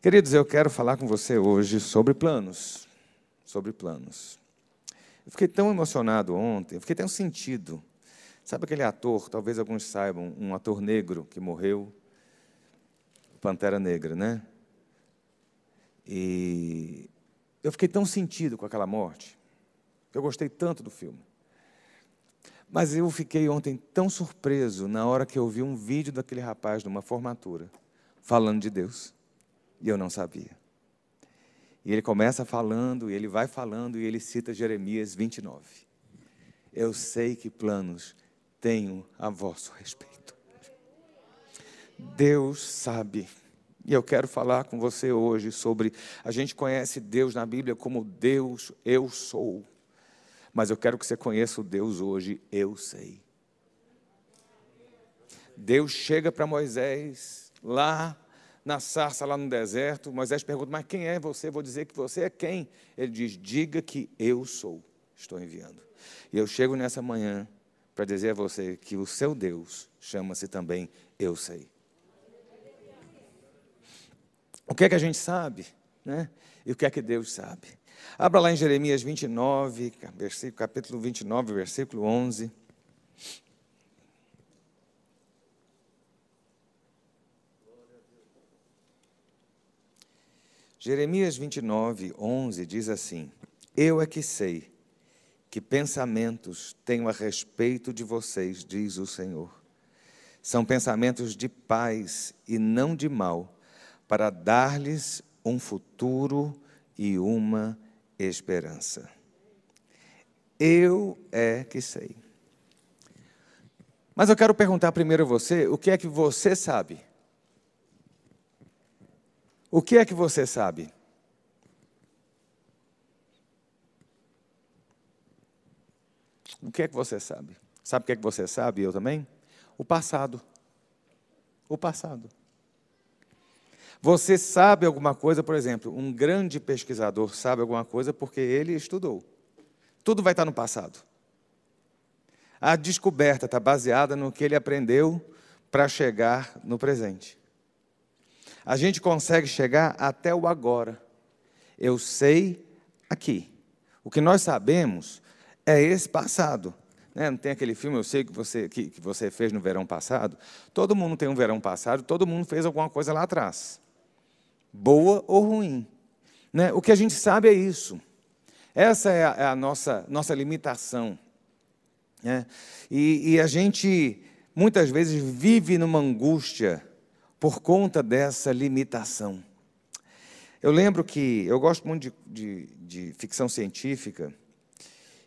Queridos, eu quero falar com você hoje sobre planos. Sobre planos. Eu fiquei tão emocionado ontem, eu fiquei tão sentido. Sabe aquele ator, talvez alguns saibam, um ator negro que morreu, Pantera Negra, né? E eu fiquei tão sentido com aquela morte. Eu gostei tanto do filme. Mas eu fiquei ontem tão surpreso na hora que eu vi um vídeo daquele rapaz numa formatura falando de Deus. E eu não sabia. E ele começa falando, e ele vai falando, e ele cita Jeremias 29. Eu sei que planos tenho a vosso respeito. Deus sabe. E eu quero falar com você hoje sobre. A gente conhece Deus na Bíblia como Deus, eu sou. Mas eu quero que você conheça o Deus hoje, eu sei. Deus chega para Moisés lá na sarça, lá no deserto. Moisés pergunta: Mas quem é você? Vou dizer que você é quem? Ele diz: Diga que eu sou, estou enviando. E eu chego nessa manhã para dizer a você que o seu Deus chama-se também Eu Sei. O que é que a gente sabe? Né? E o que é que Deus sabe? Abra lá em Jeremias 29, capítulo 29, versículo 11. Jeremias 29, 11 diz assim: Eu é que sei que pensamentos tenho a respeito de vocês, diz o Senhor. São pensamentos de paz e não de mal, para dar-lhes um futuro e uma esperança. Eu é que sei. Mas eu quero perguntar primeiro a você, o que é que você sabe? O que é que você sabe? O que é que você sabe? Sabe o que é que você sabe? Eu também? O passado. O passado. Você sabe alguma coisa, por exemplo, um grande pesquisador sabe alguma coisa porque ele estudou. Tudo vai estar no passado. A descoberta está baseada no que ele aprendeu para chegar no presente. A gente consegue chegar até o agora. Eu sei aqui. O que nós sabemos é esse passado. Né? Não tem aquele filme, eu sei que você, que, que você fez no verão passado. Todo mundo tem um verão passado, todo mundo fez alguma coisa lá atrás. Boa ou ruim. Né? O que a gente sabe é isso. Essa é a, é a nossa, nossa limitação. Né? E, e a gente, muitas vezes, vive numa angústia por conta dessa limitação. Eu lembro que eu gosto muito de, de, de ficção científica,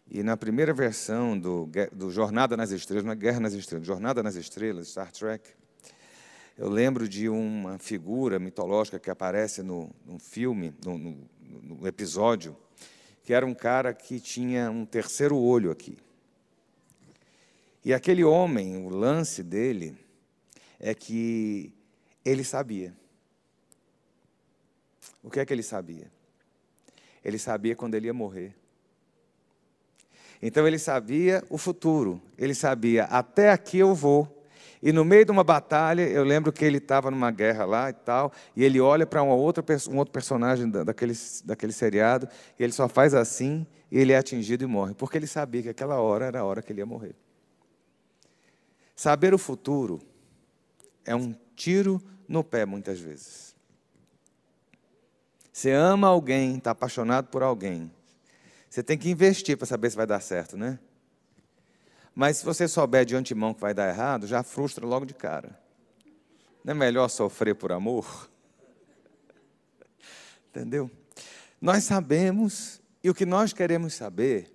e na primeira versão do, do Jornada nas Estrelas, não é Guerra nas Estrelas, Jornada nas Estrelas, Star Trek, eu lembro de uma figura mitológica que aparece no, no filme, no, no, no episódio, que era um cara que tinha um terceiro olho aqui. E aquele homem, o lance dele é que ele sabia. O que é que ele sabia? Ele sabia quando ele ia morrer. Então ele sabia o futuro. Ele sabia, até aqui eu vou. E no meio de uma batalha, eu lembro que ele estava numa guerra lá e tal, e ele olha para um outro personagem daquele, daquele seriado, e ele só faz assim, e ele é atingido e morre, porque ele sabia que aquela hora era a hora que ele ia morrer. Saber o futuro é um tiro no pé, muitas vezes. Você ama alguém, está apaixonado por alguém, você tem que investir para saber se vai dar certo, né? Mas se você souber de antemão que vai dar errado, já frustra logo de cara. Não é melhor sofrer por amor? Entendeu? Nós sabemos, e o que nós queremos saber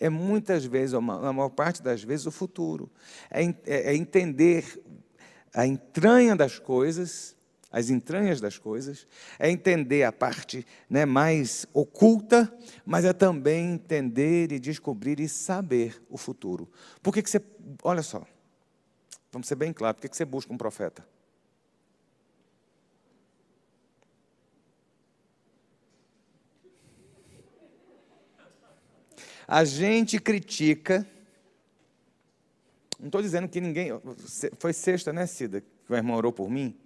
é muitas vezes, ou maior parte das vezes, o futuro. É, é, é entender a entranha das coisas as entranhas das coisas, é entender a parte né, mais oculta, mas é também entender e descobrir e saber o futuro. Por que, que você. Olha só, vamos ser bem claros, por que, que você busca um profeta? A gente critica. Não estou dizendo que ninguém. Foi sexta, né, Cida? Que o irmão orou por mim.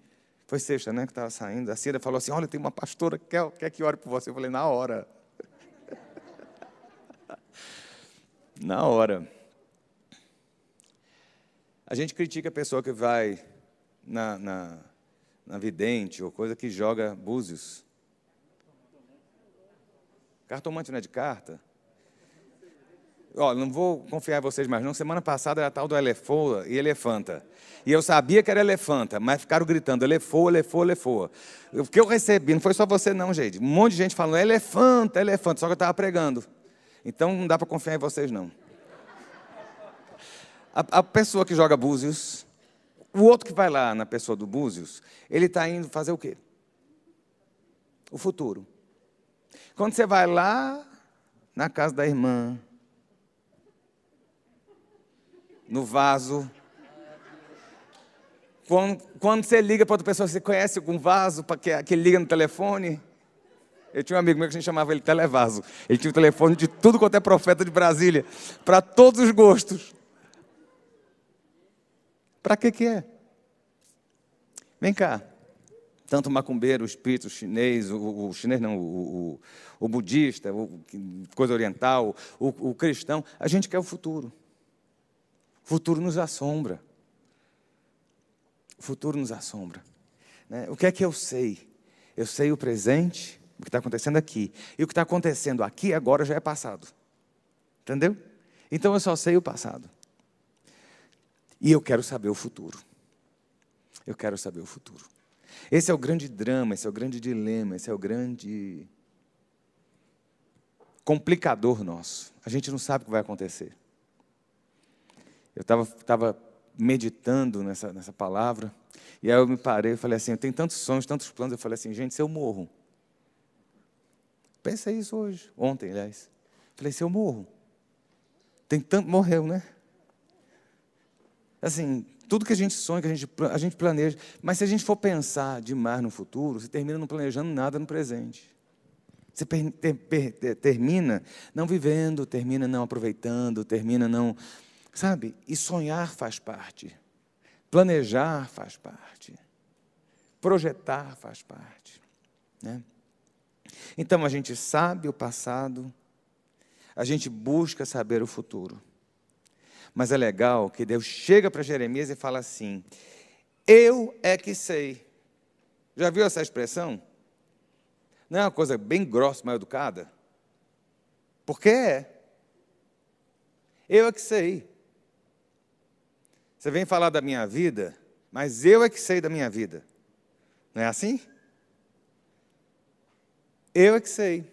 Foi sexta, né? Que estava saindo. A Cida falou assim: Olha, tem uma pastora que quer, quer que ore por você. Eu falei: Na hora. Na hora. A gente critica a pessoa que vai na, na, na vidente ou coisa que joga búzios. Cartomante não é de carta? Ó, não vou confiar em vocês mais não. Semana passada era tal do elefoa e elefanta. E eu sabia que era elefanta, mas ficaram gritando elefoa, elefoa, elefoa. O que eu recebi, não foi só você não, gente. Um monte de gente falando elefanta, elefanta, só que eu estava pregando. Então não dá para confiar em vocês não. A, a, pessoa que joga búzios, o outro que vai lá na pessoa do búzios, ele está indo fazer o quê? O futuro. Quando você vai lá na casa da irmã, no vaso. Quando, quando você liga para outra pessoa, você conhece algum vaso que, que ele liga no telefone? Eu tinha um amigo meu que a gente chamava ele Televaso. Ele tinha o telefone de tudo quanto é profeta de Brasília, para todos os gostos. Para que que é? Vem cá. Tanto o macumbeiro, o espírito chinês, o, o chinês não, o, o, o budista, o, coisa oriental, o cristão, a gente quer o futuro. O futuro nos assombra. O futuro nos assombra. Né? O que é que eu sei? Eu sei o presente, o que está acontecendo aqui. E o que está acontecendo aqui agora já é passado. Entendeu? Então eu só sei o passado. E eu quero saber o futuro. Eu quero saber o futuro. Esse é o grande drama, esse é o grande dilema, esse é o grande complicador nosso. A gente não sabe o que vai acontecer. Eu estava meditando nessa, nessa palavra, e aí eu me parei e falei assim: eu tenho tantos sonhos, tantos planos. Eu falei assim, gente, se eu morro. Pensa isso hoje, ontem, aliás. Falei, se eu morro. Tem tanto. Morreu, né? Assim, tudo que a gente sonha, que a gente, a gente planeja. Mas se a gente for pensar demais no futuro, você termina não planejando nada no presente. Você per, ter, per, termina não vivendo, termina não aproveitando, termina não Sabe? E sonhar faz parte. Planejar faz parte. Projetar faz parte. Né? Então a gente sabe o passado, a gente busca saber o futuro. Mas é legal que Deus chega para Jeremias e fala assim: Eu é que sei. Já viu essa expressão? Não é uma coisa bem grossa, mal educada? Porque é. Eu é que sei. Você vem falar da minha vida, mas eu é que sei da minha vida. Não é assim? Eu é que sei.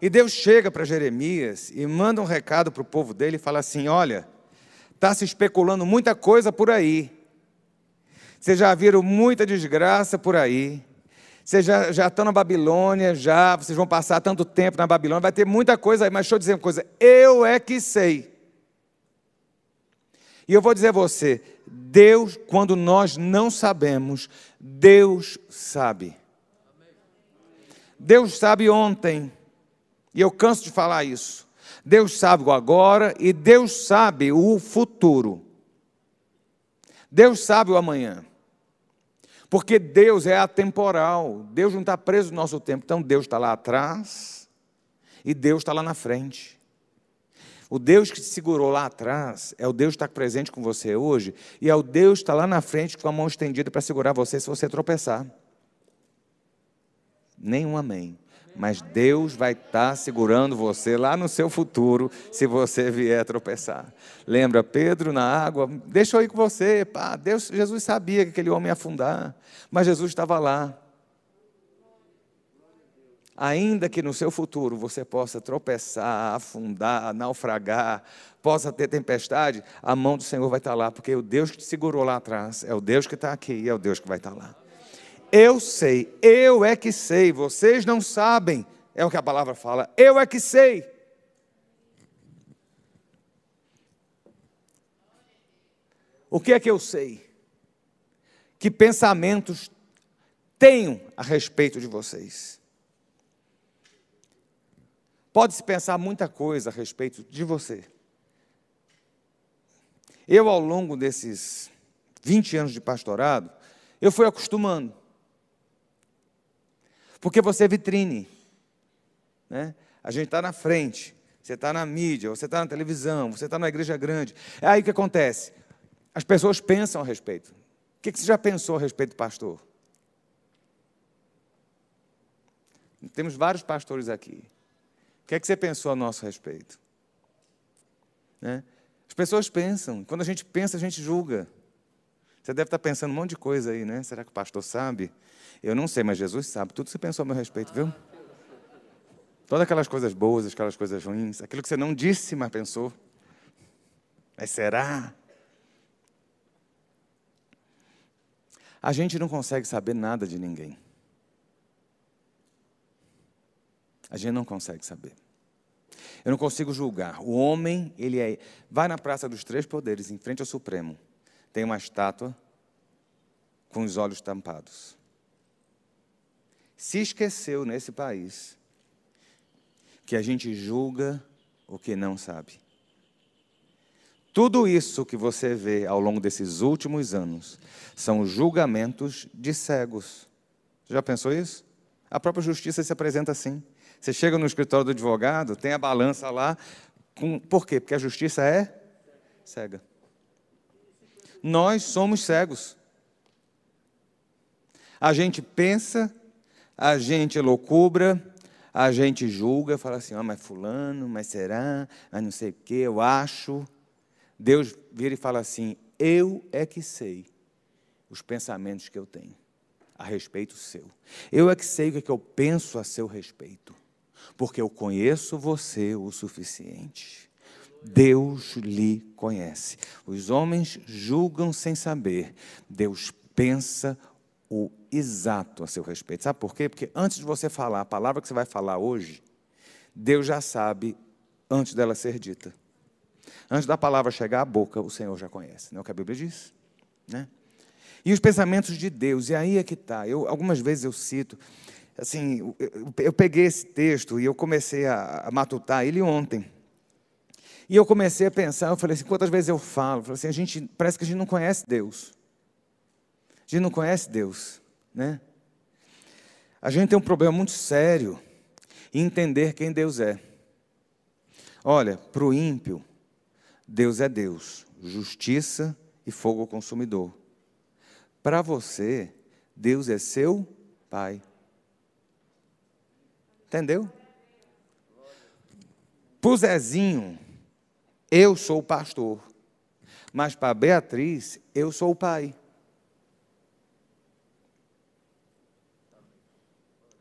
E Deus chega para Jeremias e manda um recado para o povo dele e fala assim: Olha, está se especulando muita coisa por aí. Vocês já viram muita desgraça por aí. Vocês já, já estão na Babilônia, já, vocês vão passar tanto tempo na Babilônia, vai ter muita coisa aí, mas deixa eu dizer uma coisa: eu é que sei. E eu vou dizer a você: Deus, quando nós não sabemos, Deus sabe. Deus sabe ontem, e eu canso de falar isso. Deus sabe o agora e Deus sabe o futuro. Deus sabe o amanhã. Porque Deus é atemporal. Deus não está preso no nosso tempo. Então Deus está lá atrás e Deus está lá na frente. O Deus que te segurou lá atrás é o Deus que está presente com você hoje, e é o Deus que está lá na frente com a mão estendida para segurar você se você tropeçar. Nenhum amém. Mas Deus vai estar tá segurando você lá no seu futuro, se você vier tropeçar. Lembra Pedro na água? Deixa eu ir com você. Pá, Deus, Jesus sabia que aquele homem ia afundar, mas Jesus estava lá. Ainda que no seu futuro você possa tropeçar, afundar, naufragar, possa ter tempestade, a mão do Senhor vai estar lá, porque o Deus que te segurou lá atrás é o Deus que está aqui e é o Deus que vai estar lá. Eu sei, eu é que sei, vocês não sabem, é o que a palavra fala, eu é que sei. O que é que eu sei? Que pensamentos tenho a respeito de vocês? Pode-se pensar muita coisa a respeito de você. Eu, ao longo desses 20 anos de pastorado, Eu fui acostumando. Porque você é vitrine. Né? A gente está na frente, você está na mídia, você está na televisão, você está na igreja grande. É aí que acontece? As pessoas pensam a respeito. O que você já pensou a respeito do pastor? Temos vários pastores aqui. O que é que você pensou a nosso respeito? Né? As pessoas pensam. Quando a gente pensa, a gente julga. Você deve estar pensando um monte de coisa aí, né? Será que o pastor sabe? Eu não sei, mas Jesus sabe. Tudo que você pensou a meu respeito, viu? Todas aquelas coisas boas, aquelas coisas ruins, aquilo que você não disse, mas pensou. Mas será? A gente não consegue saber nada de ninguém. A gente não consegue saber. Eu não consigo julgar. O homem, ele é. Vai na Praça dos Três Poderes, em frente ao Supremo. Tem uma estátua com os olhos tampados. Se esqueceu nesse país que a gente julga o que não sabe. Tudo isso que você vê ao longo desses últimos anos são julgamentos de cegos. Já pensou isso? A própria justiça se apresenta assim. Você chega no escritório do advogado, tem a balança lá. Com... Por quê? Porque a justiça é cega. Nós somos cegos. A gente pensa, a gente loucubra, a gente julga, fala assim, oh, mas fulano, mas será, mas não sei o quê, eu acho. Deus vira e fala assim, eu é que sei os pensamentos que eu tenho a respeito seu. Eu é que sei o que, é que eu penso a seu respeito porque eu conheço você o suficiente. Deus lhe conhece. Os homens julgam sem saber, Deus pensa o exato a seu respeito. Sabe por quê? Porque antes de você falar a palavra que você vai falar hoje, Deus já sabe antes dela ser dita. Antes da palavra chegar à boca, o Senhor já conhece. Não é o que a Bíblia diz? Né? E os pensamentos de Deus, e aí é que está. algumas vezes eu cito, assim, eu peguei esse texto e eu comecei a, matutar ele ontem. E eu comecei a pensar, eu falei assim, quantas vezes eu falo? Eu falei assim, a gente, parece que a gente não conhece Deus. A gente não conhece Deus, né? A gente tem um problema muito sério em entender quem Deus é. Olha, para o ímpio, Deus é Deus, justiça e fogo consumidor. Para você, Deus é seu Pai. Entendeu? Para Zezinho, eu sou o pastor. Mas para Beatriz, eu sou o pai.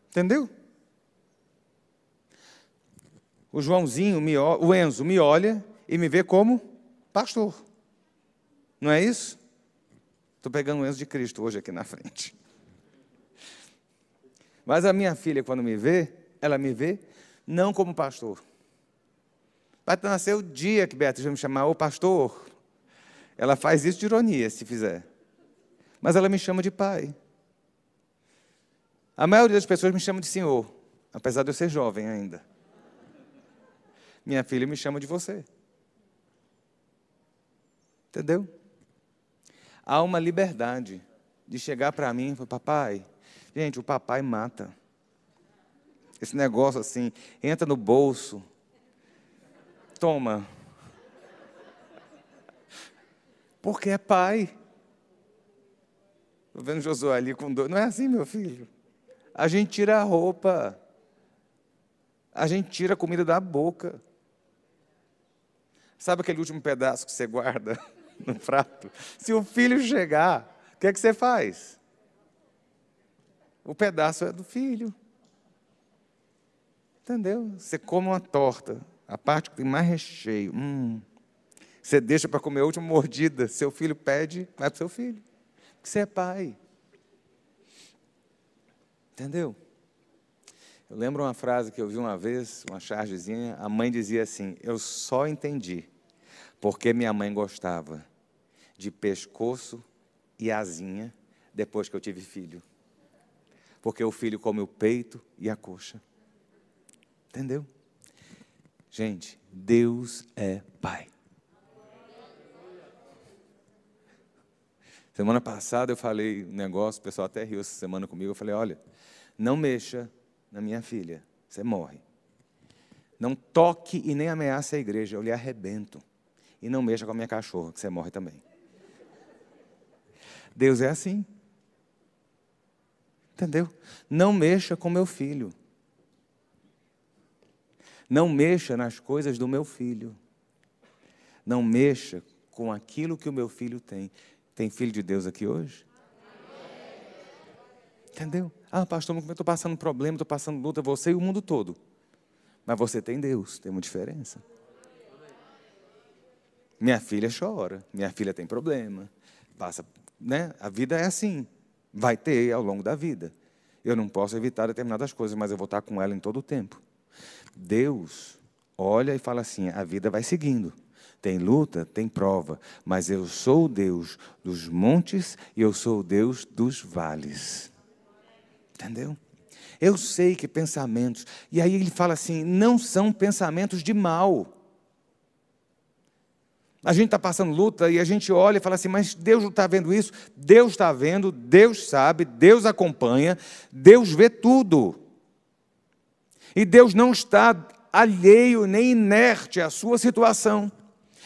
Entendeu? O Joãozinho, me, o Enzo, me olha e me vê como pastor. Não é isso? Estou pegando o Enzo de Cristo hoje aqui na frente. Mas a minha filha, quando me vê, ela me vê não como pastor. Vai nascer o dia que Beatriz vai me chamar, ô pastor. Ela faz isso de ironia, se fizer. Mas ela me chama de pai. A maioria das pessoas me chama de senhor, apesar de eu ser jovem ainda. Minha filha me chama de você. Entendeu? Há uma liberdade de chegar para mim e falar, papai, gente, o papai mata. Esse negócio assim, entra no bolso, toma. Porque é pai. Estou vendo Josué ali com dor. Não é assim, meu filho. A gente tira a roupa. A gente tira a comida da boca. Sabe aquele último pedaço que você guarda no prato? Se o filho chegar, o que é que você faz? O pedaço é do filho. Entendeu? Você come uma torta, a parte que tem mais recheio. Hum. Você deixa para comer a última mordida. Seu filho pede, vai para o seu filho. Porque você é pai. Entendeu? Eu lembro uma frase que eu vi uma vez, uma chargezinha. A mãe dizia assim: Eu só entendi porque minha mãe gostava de pescoço e asinha depois que eu tive filho. Porque o filho come o peito e a coxa. Entendeu? Gente, Deus é Pai. Semana passada eu falei um negócio, o pessoal até riu essa semana comigo. Eu falei: olha, não mexa na minha filha, você morre. Não toque e nem ameace a igreja, eu lhe arrebento. E não mexa com a minha cachorra, que você morre também. Deus é assim. Entendeu? Não mexa com meu filho. Não mexa nas coisas do meu filho. Não mexa com aquilo que o meu filho tem. Tem filho de Deus aqui hoje? Entendeu? Ah, pastor, eu estou passando problema, estou passando luta, você e o mundo todo. Mas você tem Deus, tem uma diferença. Minha filha chora, minha filha tem problema, passa, né? A vida é assim, vai ter ao longo da vida. Eu não posso evitar determinadas coisas, mas eu vou estar com ela em todo o tempo. Deus olha e fala assim: a vida vai seguindo. Tem luta, tem prova, mas eu sou o Deus dos montes e eu sou o Deus dos vales. Entendeu? Eu sei que pensamentos, e aí ele fala assim: não são pensamentos de mal. A gente está passando luta e a gente olha e fala assim, mas Deus não está vendo isso? Deus está vendo, Deus sabe, Deus acompanha, Deus vê tudo. E Deus não está alheio nem inerte à sua situação.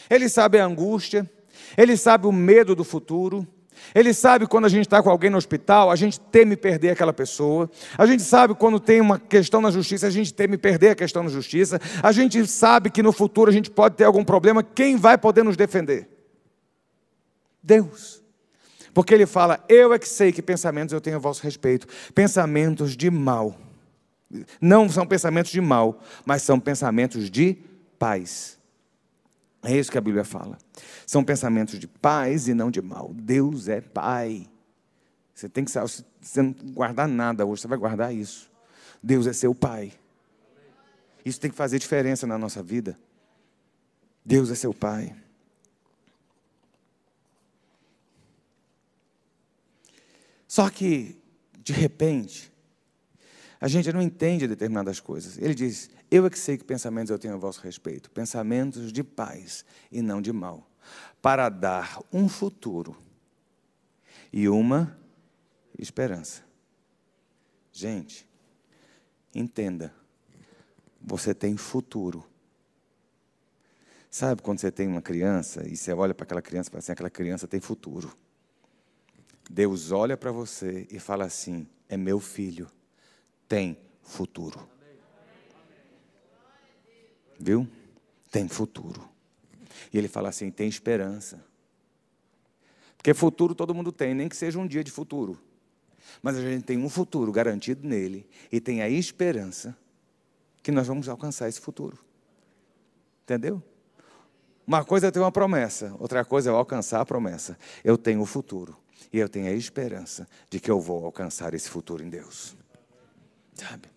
Ele sabe a angústia, ele sabe o medo do futuro, ele sabe quando a gente está com alguém no hospital, a gente teme perder aquela pessoa. A gente sabe quando tem uma questão na justiça, a gente teme perder a questão na justiça. A gente sabe que no futuro a gente pode ter algum problema. Quem vai poder nos defender? Deus. Porque ele fala: Eu é que sei que pensamentos eu tenho a vosso respeito. Pensamentos de mal. Não são pensamentos de mal, mas são pensamentos de paz. É isso que a Bíblia fala. São pensamentos de paz e não de mal. Deus é Pai. Você tem que saber, você não guardar nada hoje, você vai guardar isso. Deus é seu Pai. Isso tem que fazer diferença na nossa vida. Deus é seu Pai. Só que, de repente, a gente não entende determinadas coisas. Ele diz: Eu é que sei que pensamentos eu tenho a vosso respeito, pensamentos de paz e não de mal, para dar um futuro e uma esperança. Gente, entenda, você tem futuro. Sabe quando você tem uma criança e você olha para aquela criança e fala assim: aquela criança tem futuro. Deus olha para você e fala assim: é meu filho tem futuro. Viu? Tem futuro. E ele fala assim: tem esperança. Porque futuro todo mundo tem, nem que seja um dia de futuro. Mas a gente tem um futuro garantido nele e tem a esperança que nós vamos alcançar esse futuro. Entendeu? Uma coisa é ter uma promessa, outra coisa é alcançar a promessa. Eu tenho o futuro e eu tenho a esperança de que eu vou alcançar esse futuro em Deus. Sabe?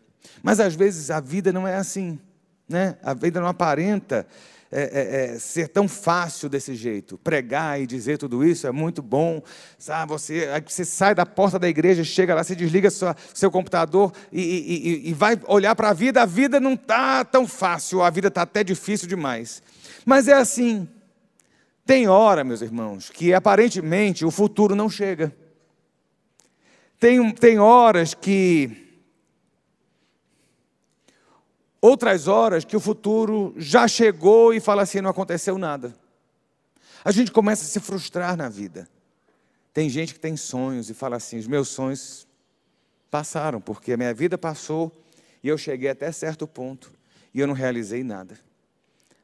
Mas às vezes a vida não é assim. Né? A vida não aparenta é, é, é, ser tão fácil desse jeito. Pregar e dizer tudo isso é muito bom. Sabe? Você, você sai da porta da igreja, chega lá, você desliga sua, seu computador e, e, e vai olhar para a vida. A vida não está tão fácil, a vida está até difícil demais. Mas é assim. Tem hora, meus irmãos, que aparentemente o futuro não chega. Tem, tem horas que Outras horas que o futuro já chegou e fala assim: não aconteceu nada. A gente começa a se frustrar na vida. Tem gente que tem sonhos e fala assim: os meus sonhos passaram, porque a minha vida passou e eu cheguei até certo ponto e eu não realizei nada.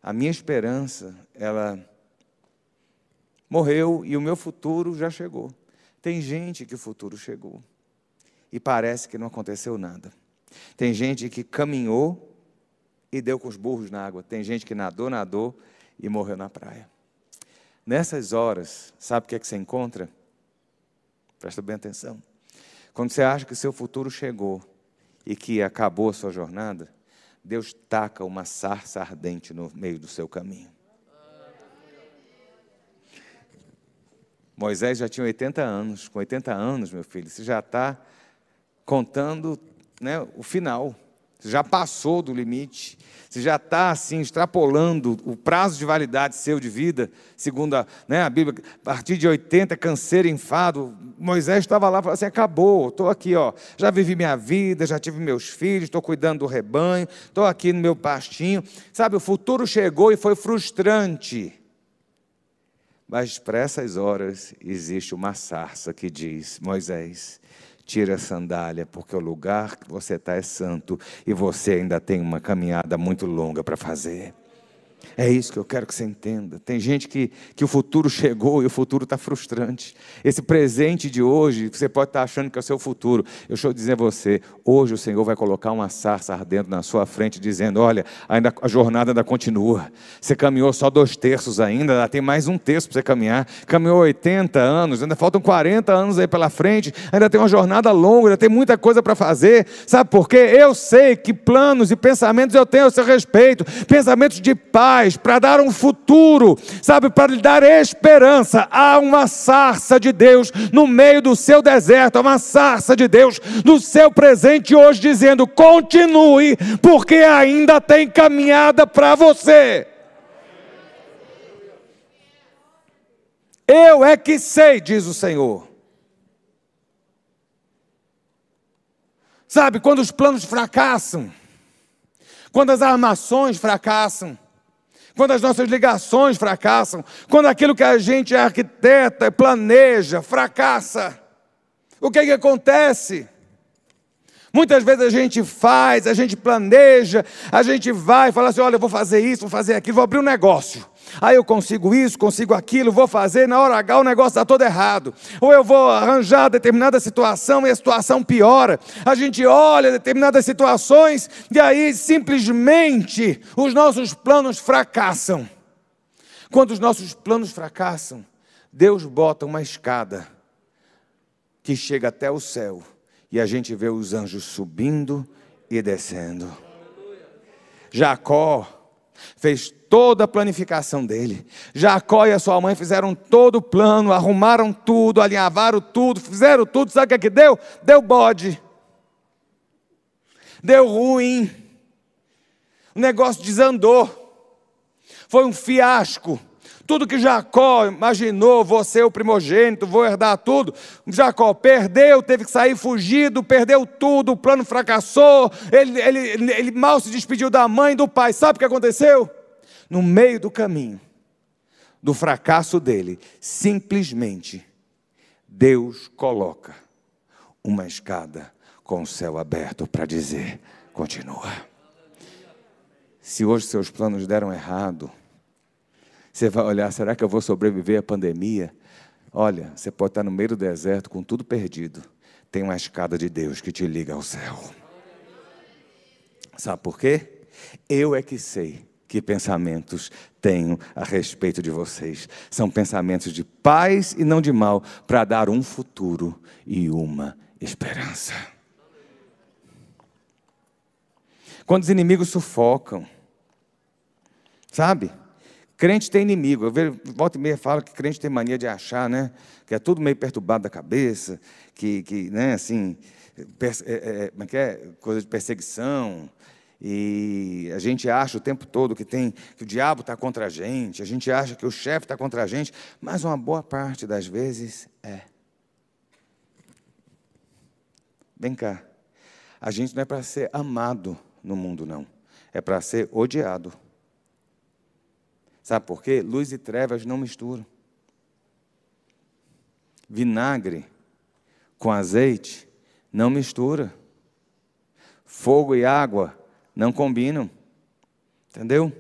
A minha esperança, ela morreu e o meu futuro já chegou. Tem gente que o futuro chegou e parece que não aconteceu nada. Tem gente que caminhou e deu com os burros na água. Tem gente que nadou, nadou e morreu na praia. Nessas horas, sabe o que é que você encontra? Presta bem atenção. Quando você acha que seu futuro chegou e que acabou a sua jornada, Deus taca uma sarça ardente no meio do seu caminho. Moisés já tinha 80 anos. Com 80 anos, meu filho, você já está contando né, o final. Você já passou do limite. Você já está assim, extrapolando o prazo de validade seu de vida, segundo a, né, a Bíblia, a partir de 80, canseiro, enfado. Moisés estava lá e falou assim: acabou, estou aqui, ó, já vivi minha vida, já tive meus filhos, estou cuidando do rebanho, estou aqui no meu pastinho. Sabe, o futuro chegou e foi frustrante. Mas para essas horas existe uma sarça que diz: Moisés, tira a sandália, porque o lugar que você está é santo e você ainda tem uma caminhada muito longa para fazer. É isso que eu quero que você entenda. Tem gente que, que o futuro chegou e o futuro está frustrante. Esse presente de hoje, você pode estar tá achando que é o seu futuro. Eu estou dizendo a você, hoje o Senhor vai colocar uma sarça ardendo na sua frente, dizendo: olha, ainda, a jornada ainda continua. Você caminhou só dois terços ainda, ainda tem mais um terço para você caminhar. Caminhou 80 anos, ainda faltam 40 anos aí pela frente, ainda tem uma jornada longa, ainda tem muita coisa para fazer. Sabe por quê? Eu sei que planos e pensamentos eu tenho a seu respeito pensamentos de paz para dar um futuro, sabe, para lhe dar esperança. Há uma sarça de Deus no meio do seu deserto, há uma sarça de Deus no seu presente hoje, dizendo: continue, porque ainda tem caminhada para você. Eu é que sei, diz o Senhor. Sabe, quando os planos fracassam, quando as armações fracassam, quando as nossas ligações fracassam, quando aquilo que a gente arquiteta, planeja, fracassa, o que, é que acontece? Muitas vezes a gente faz, a gente planeja, a gente vai fala assim: olha, eu vou fazer isso, vou fazer aquilo, vou abrir um negócio. Aí eu consigo isso, consigo aquilo, vou fazer, na hora H o negócio está todo errado. Ou eu vou arranjar determinada situação e a situação piora. A gente olha determinadas situações e aí simplesmente os nossos planos fracassam. Quando os nossos planos fracassam, Deus bota uma escada que chega até o céu e a gente vê os anjos subindo e descendo. Jacó fez toda a planificação dele. Jacó e a sua mãe fizeram todo o plano, arrumaram tudo, alinhavaram tudo, fizeram tudo. Sabe o que, é que deu? Deu bode. Deu ruim. O negócio desandou. Foi um fiasco. Tudo que Jacó imaginou, você o primogênito, vou herdar tudo. Jacó perdeu, teve que sair fugido, perdeu tudo, o plano fracassou, ele, ele, ele mal se despediu da mãe, do pai. Sabe o que aconteceu? No meio do caminho, do fracasso dele, simplesmente Deus coloca uma escada com o céu aberto para dizer: continua. Se hoje seus planos deram errado, você vai olhar, será que eu vou sobreviver à pandemia? Olha, você pode estar no meio do deserto com tudo perdido. Tem uma escada de Deus que te liga ao céu. Sabe por quê? Eu é que sei que pensamentos tenho a respeito de vocês. São pensamentos de paz e não de mal, para dar um futuro e uma esperança. Quando os inimigos sufocam, sabe? Crente tem inimigo. Eu vejo, volta e meia fala que crente tem mania de achar, né? Que é tudo meio perturbado da cabeça, que, que né, assim, é, é, é que é? Coisa de perseguição. E a gente acha o tempo todo que tem que o diabo está contra a gente, a gente acha que o chefe está contra a gente, mas uma boa parte das vezes é. Vem cá. A gente não é para ser amado no mundo, não. É para ser odiado. Sabe por quê? Luz e trevas não misturam. Vinagre com azeite não mistura. Fogo e água não combinam. Entendeu?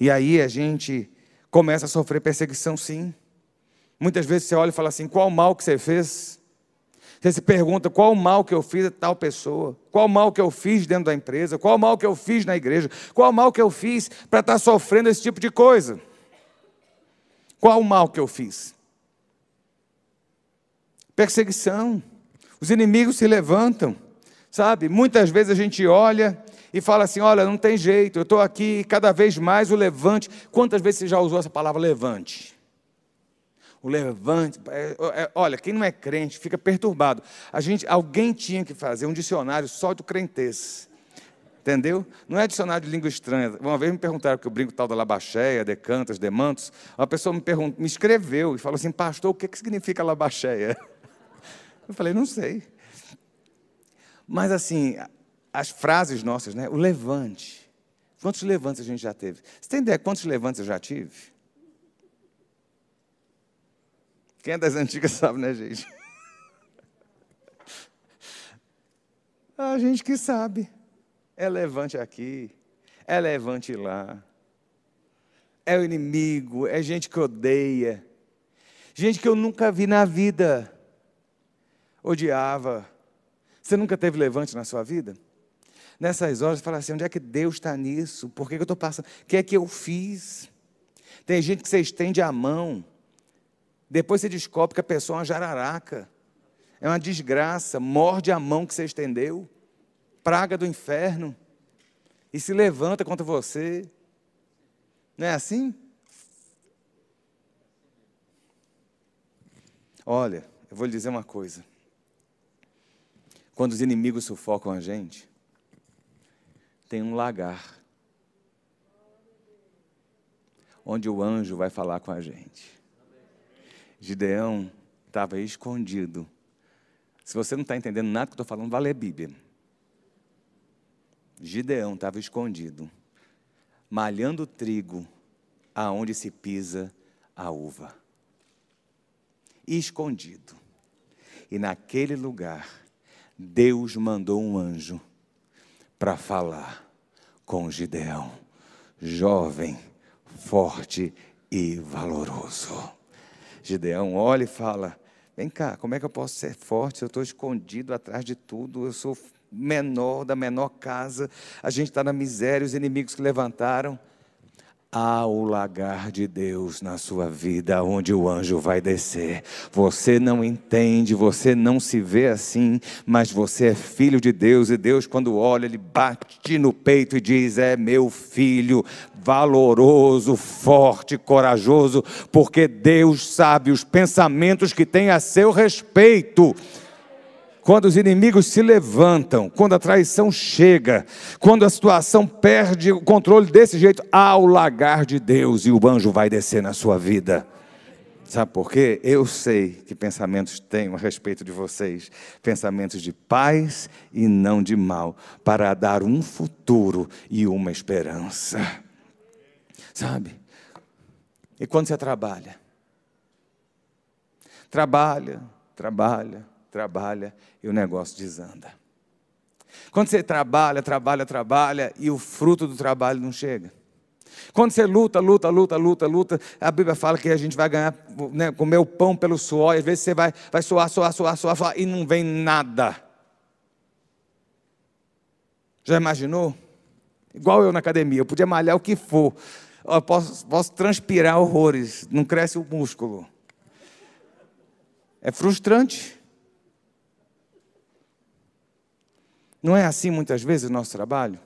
E aí a gente começa a sofrer perseguição, sim. Muitas vezes você olha e fala assim: qual mal que você fez? Você se pergunta qual o mal que eu fiz a tal pessoa, qual o mal que eu fiz dentro da empresa, qual o mal que eu fiz na igreja, qual o mal que eu fiz para estar tá sofrendo esse tipo de coisa. Qual o mal que eu fiz? Perseguição. Os inimigos se levantam, sabe? Muitas vezes a gente olha e fala assim: olha, não tem jeito, eu estou aqui cada vez mais o levante. Quantas vezes você já usou essa palavra levante? O levante. É, é, olha, quem não é crente fica perturbado. A gente, alguém tinha que fazer um dicionário só do crentez. Entendeu? Não é dicionário de língua estranha. Uma vez me perguntaram que eu brinco tal da labacheia, decantas, demantos. Uma pessoa me, me escreveu e falou assim, pastor, o que, que significa labacheia? Eu falei, não sei. Mas assim, as frases nossas, né? O levante. Quantos levantes a gente já teve? Você tem ideia quantos levantes eu já tive? Quem é das antigas sabe, né, gente? A gente que sabe. É levante aqui, é levante lá. É o inimigo, é gente que odeia. Gente que eu nunca vi na vida. Odiava. Você nunca teve levante na sua vida? Nessas horas, fala assim: onde é que Deus está nisso? Por que, que eu estou passando? O que é que eu fiz? Tem gente que você estende a mão, depois você descobre que a pessoa é uma jararaca. É uma desgraça, morde a mão que você estendeu, praga do inferno, e se levanta contra você. Não é assim? Olha, eu vou lhe dizer uma coisa. Quando os inimigos sufocam a gente, tem um lagar onde o anjo vai falar com a gente. Gideão estava escondido. Se você não está entendendo nada que eu estou falando, vai ler a Bíblia. Gideão estava escondido, malhando trigo aonde se pisa a uva. Escondido. E naquele lugar, Deus mandou um anjo para falar com Gideão, jovem, forte e valoroso. Gideão olha e fala: Vem cá, como é que eu posso ser forte eu estou escondido atrás de tudo? Eu sou menor da menor casa, a gente está na miséria, os inimigos que levantaram. Há o lagar de Deus na sua vida, onde o anjo vai descer. Você não entende, você não se vê assim, mas você é filho de Deus, e Deus, quando olha, ele bate no peito e diz: É meu filho, valoroso, forte, corajoso, porque Deus sabe os pensamentos que tem a seu respeito quando os inimigos se levantam, quando a traição chega, quando a situação perde o controle desse jeito, há o lagar de Deus e o anjo vai descer na sua vida. Sabe por quê? Eu sei que pensamentos tenho a respeito de vocês, pensamentos de paz e não de mal, para dar um futuro e uma esperança. Sabe? E quando você trabalha? Trabalha, trabalha, trabalha e o negócio desanda. Quando você trabalha, trabalha, trabalha e o fruto do trabalho não chega. Quando você luta, luta, luta, luta, luta, a Bíblia fala que a gente vai ganhar, né, comer o pão pelo suor, e às vezes você vai, vai suar, suar, suar, suar, suar e não vem nada. Já imaginou? Igual eu na academia, eu podia malhar o que for, eu posso, posso transpirar horrores, não cresce o músculo. É frustrante. Não é assim muitas vezes o nosso trabalho?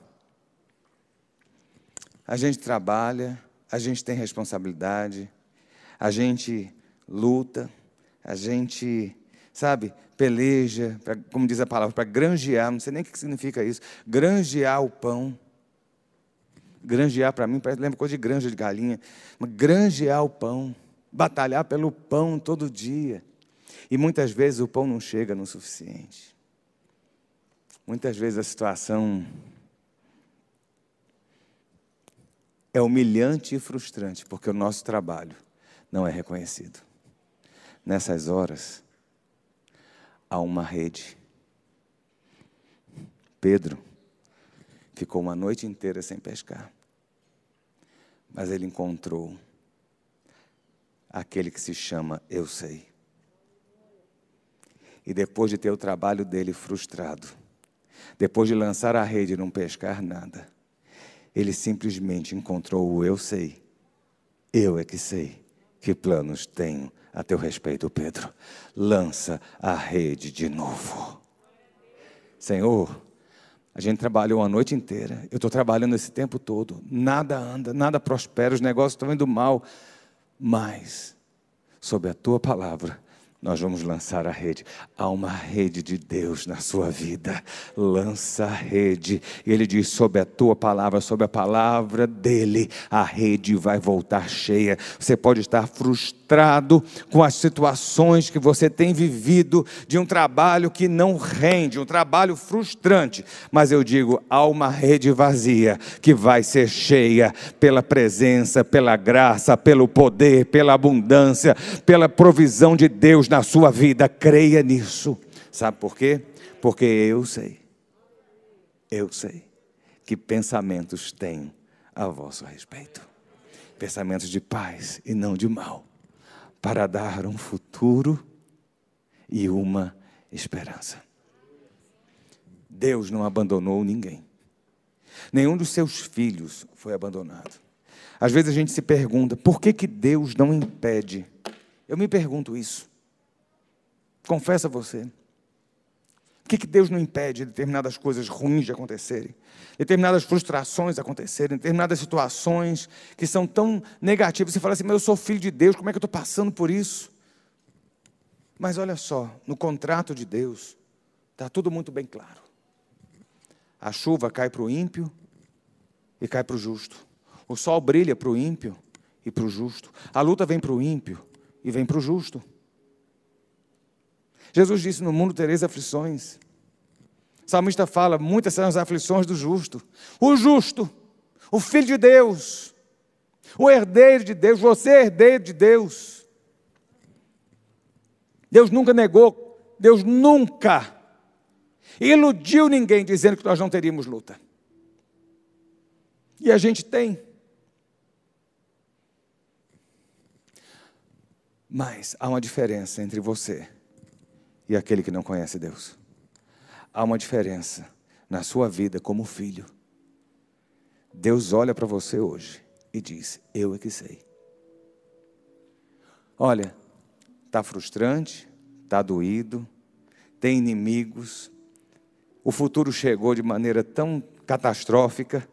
A gente trabalha, a gente tem responsabilidade, a gente luta, a gente, sabe, peleja, pra, como diz a palavra, para granjear, não sei nem o que significa isso, granjear o pão. Granjear para mim parece lembra coisa de granja de galinha, mas granjear o pão, batalhar pelo pão todo dia. E muitas vezes o pão não chega no suficiente. Muitas vezes a situação é humilhante e frustrante, porque o nosso trabalho não é reconhecido. Nessas horas, há uma rede. Pedro ficou uma noite inteira sem pescar, mas ele encontrou aquele que se chama Eu Sei. E depois de ter o trabalho dele frustrado, depois de lançar a rede e não pescar nada, ele simplesmente encontrou o eu sei. Eu é que sei que planos tenho a teu respeito, Pedro. Lança a rede de novo. Senhor, a gente trabalhou a noite inteira. Eu estou trabalhando esse tempo todo. Nada anda, nada prospera, os negócios estão indo mal. Mas sob a tua palavra, nós vamos lançar a rede. Há uma rede de Deus na sua vida. Lança a rede. Ele diz: sob a tua palavra, sob a palavra dele, a rede vai voltar cheia. Você pode estar frustrado com as situações que você tem vivido de um trabalho que não rende, um trabalho frustrante. Mas eu digo: há uma rede vazia que vai ser cheia pela presença, pela graça, pelo poder, pela abundância, pela provisão de Deus na sua vida, creia nisso. Sabe por quê? Porque eu sei, eu sei que pensamentos tenho a vosso respeito. Pensamentos de paz e não de mal, para dar um futuro e uma esperança. Deus não abandonou ninguém. Nenhum dos seus filhos foi abandonado. Às vezes a gente se pergunta, por que, que Deus não impede? Eu me pergunto isso. Confessa você. Por que, que Deus não impede determinadas coisas ruins de acontecerem? Determinadas frustrações acontecerem, determinadas situações que são tão negativas. Você fala assim, mas eu sou filho de Deus, como é que eu estou passando por isso? Mas olha só, no contrato de Deus, está tudo muito bem claro. A chuva cai para o ímpio e cai para o justo. O sol brilha para o ímpio e para o justo. A luta vem para o ímpio e vem para o justo. Jesus disse: No mundo tereis aflições. O salmista fala: Muitas são as aflições do justo. O justo, o filho de Deus, o herdeiro de Deus, você é herdeiro de Deus. Deus nunca negou, Deus nunca iludiu ninguém dizendo que nós não teríamos luta. E a gente tem. Mas há uma diferença entre você e aquele que não conhece Deus. Há uma diferença na sua vida como filho. Deus olha para você hoje e diz: Eu é que sei. Olha, está frustrante, está doído, tem inimigos, o futuro chegou de maneira tão catastrófica,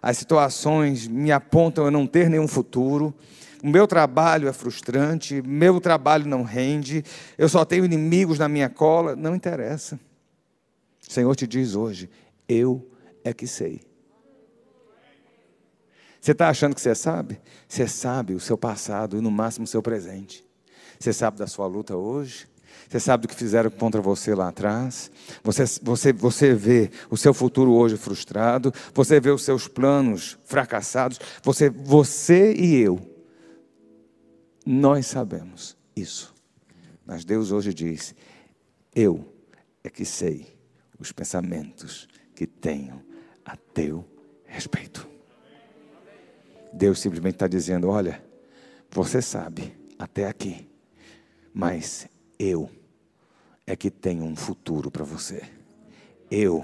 as situações me apontam a não ter nenhum futuro, o meu trabalho é frustrante, meu trabalho não rende, eu só tenho inimigos na minha cola. Não interessa. O Senhor te diz hoje: eu é que sei. Você está achando que você sabe? Você sabe o seu passado e no máximo o seu presente. Você sabe da sua luta hoje? Você sabe do que fizeram contra você lá atrás? Você, você, você vê o seu futuro hoje frustrado? Você vê os seus planos fracassados? Você, você e eu nós sabemos isso. Mas Deus hoje diz: Eu é que sei os pensamentos que tenho a teu respeito. Deus simplesmente está dizendo: Olha, você sabe até aqui, mas eu é que tenho um futuro para você. Eu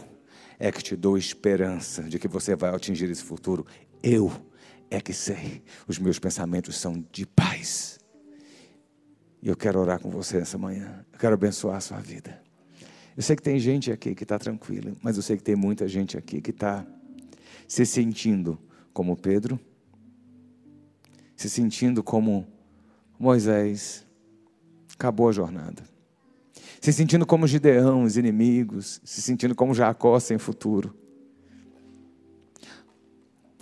é que te dou esperança de que você vai atingir esse futuro. Eu é que sei. Os meus pensamentos são de paz. E eu quero orar com você essa manhã. Eu quero abençoar a sua vida. Eu sei que tem gente aqui que está tranquila, mas eu sei que tem muita gente aqui que está se sentindo como Pedro, se sentindo como Moisés. Acabou a jornada. Se sentindo como Gideão, os inimigos, se sentindo como Jacó sem futuro.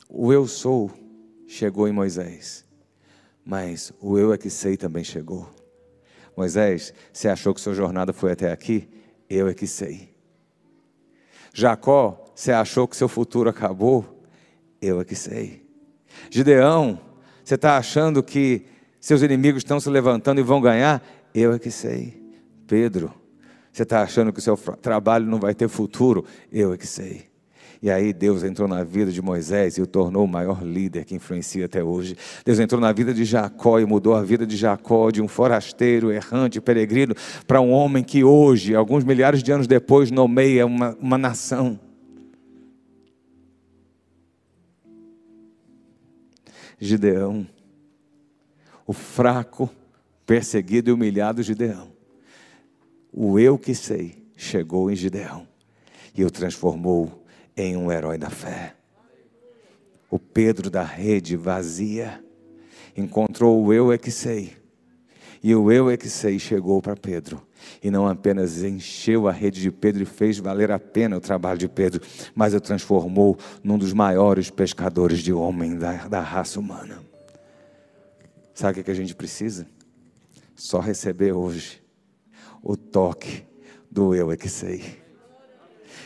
O eu sou chegou em Moisés, mas o eu é que sei também chegou. Moisés, você achou que sua jornada foi até aqui? Eu é que sei. Jacó, você achou que seu futuro acabou? Eu é que sei. Gideão, você está achando que seus inimigos estão se levantando e vão ganhar? Eu é que sei. Pedro, você está achando que o seu trabalho não vai ter futuro? Eu é que sei. E aí Deus entrou na vida de Moisés e o tornou o maior líder que influencia até hoje. Deus entrou na vida de Jacó e mudou a vida de Jacó de um forasteiro, errante, peregrino, para um homem que hoje, alguns milhares de anos depois, nomeia uma, uma nação. Gideão, o fraco, perseguido e humilhado Gideão. O eu que sei chegou em Gideão e o transformou em um herói da fé. O Pedro da rede vazia encontrou o eu é que sei E o eu é que sei chegou para Pedro. E não apenas encheu a rede de Pedro e fez valer a pena o trabalho de Pedro, mas o transformou num dos maiores pescadores de homem da, da raça humana. Sabe o que a gente precisa? Só receber hoje o toque do eu é que sei.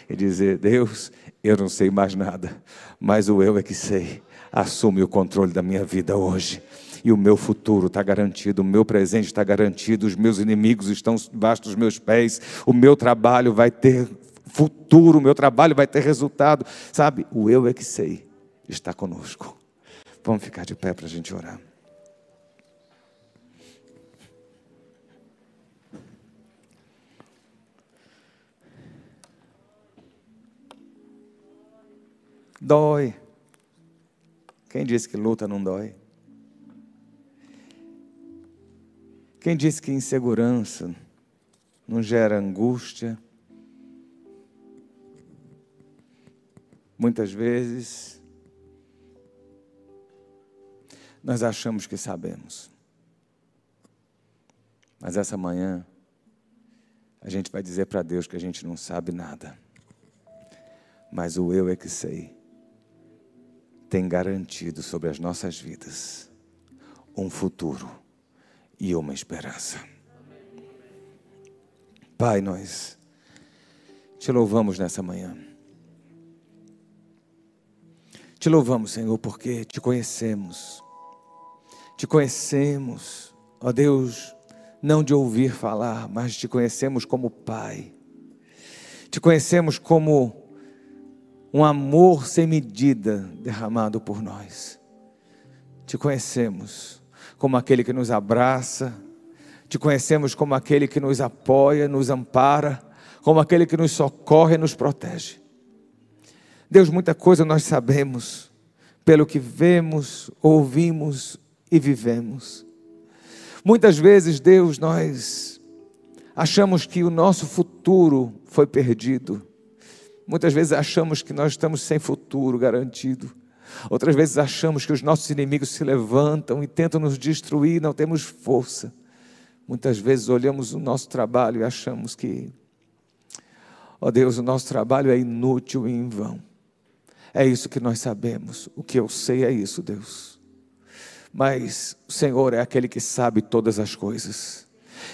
E dizer: Deus, eu não sei mais nada, mas o eu é que sei. Assume o controle da minha vida hoje e o meu futuro está garantido, o meu presente está garantido, os meus inimigos estão debaixo dos meus pés, o meu trabalho vai ter futuro, o meu trabalho vai ter resultado. Sabe, o eu é que sei está conosco. Vamos ficar de pé para a gente orar. Dói. Quem disse que luta não dói? Quem disse que insegurança não gera angústia? Muitas vezes nós achamos que sabemos. Mas essa manhã a gente vai dizer para Deus que a gente não sabe nada. Mas o eu é que sei tem garantido sobre as nossas vidas um futuro e uma esperança. Pai, nós te louvamos nessa manhã. Te louvamos, Senhor, porque te conhecemos. Te conhecemos, ó Deus, não de ouvir falar, mas te conhecemos como Pai. Te conhecemos como um amor sem medida derramado por nós. Te conhecemos como aquele que nos abraça, te conhecemos como aquele que nos apoia, nos ampara, como aquele que nos socorre e nos protege. Deus, muita coisa nós sabemos, pelo que vemos, ouvimos e vivemos. Muitas vezes, Deus, nós achamos que o nosso futuro foi perdido. Muitas vezes achamos que nós estamos sem futuro garantido. Outras vezes achamos que os nossos inimigos se levantam e tentam nos destruir, não temos força. Muitas vezes olhamos o nosso trabalho e achamos que, ó oh Deus, o nosso trabalho é inútil e em vão. É isso que nós sabemos. O que eu sei é isso, Deus. Mas o Senhor é aquele que sabe todas as coisas.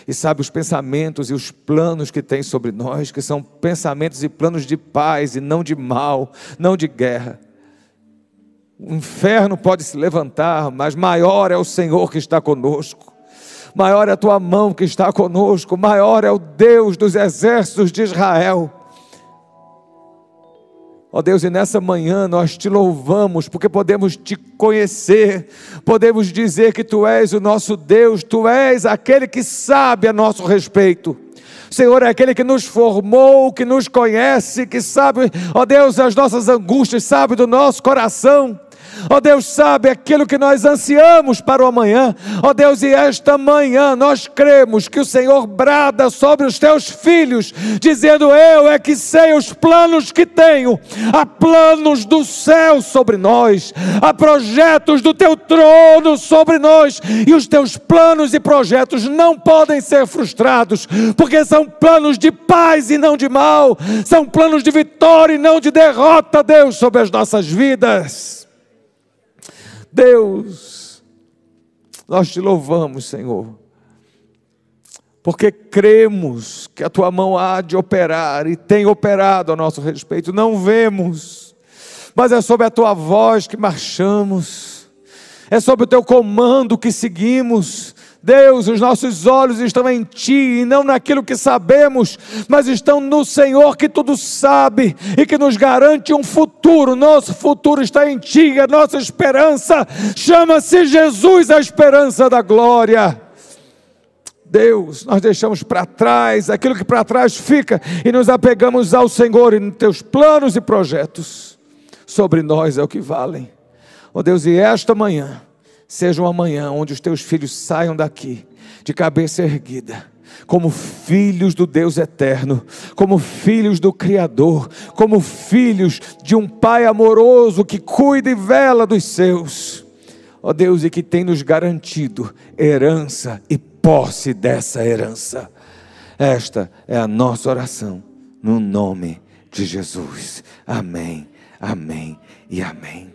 E sabe os pensamentos e os planos que tem sobre nós, que são pensamentos e planos de paz e não de mal, não de guerra. O inferno pode se levantar, mas maior é o Senhor que está conosco. Maior é a tua mão que está conosco, maior é o Deus dos exércitos de Israel. Ó oh Deus, e nessa manhã nós te louvamos, porque podemos te conhecer, podemos dizer que tu és o nosso Deus, tu és aquele que sabe a nosso respeito. Senhor é aquele que nos formou, que nos conhece, que sabe, ó Deus, as nossas angústias, sabe do nosso coração. Ó oh Deus, sabe aquilo que nós ansiamos para o amanhã. Ó oh Deus, e esta manhã nós cremos que o Senhor brada sobre os teus filhos, dizendo: Eu é que sei os planos que tenho. Há planos do céu sobre nós, há projetos do teu trono sobre nós, e os teus planos e projetos não podem ser frustrados, porque são planos de paz e não de mal, são planos de vitória e não de derrota, Deus, sobre as nossas vidas. Deus, nós te louvamos, Senhor, porque cremos que a tua mão há de operar e tem operado a nosso respeito. Não vemos, mas é sob a tua voz que marchamos, é sob o teu comando que seguimos. Deus, os nossos olhos estão em Ti e não naquilo que sabemos, mas estão no Senhor que tudo sabe e que nos garante um futuro. Nosso futuro está em Ti, a nossa esperança chama-se Jesus, a esperança da glória. Deus, nós deixamos para trás aquilo que para trás fica e nos apegamos ao Senhor e nos teus planos e projetos sobre nós é o que valem. Oh Deus, e esta manhã seja uma manhã onde os teus filhos saiam daqui de cabeça erguida, como filhos do Deus eterno, como filhos do Criador, como filhos de um Pai amoroso que cuida e vela dos seus. Ó oh Deus, e que tem nos garantido herança e posse dessa herança. Esta é a nossa oração, no nome de Jesus. Amém, amém e amém.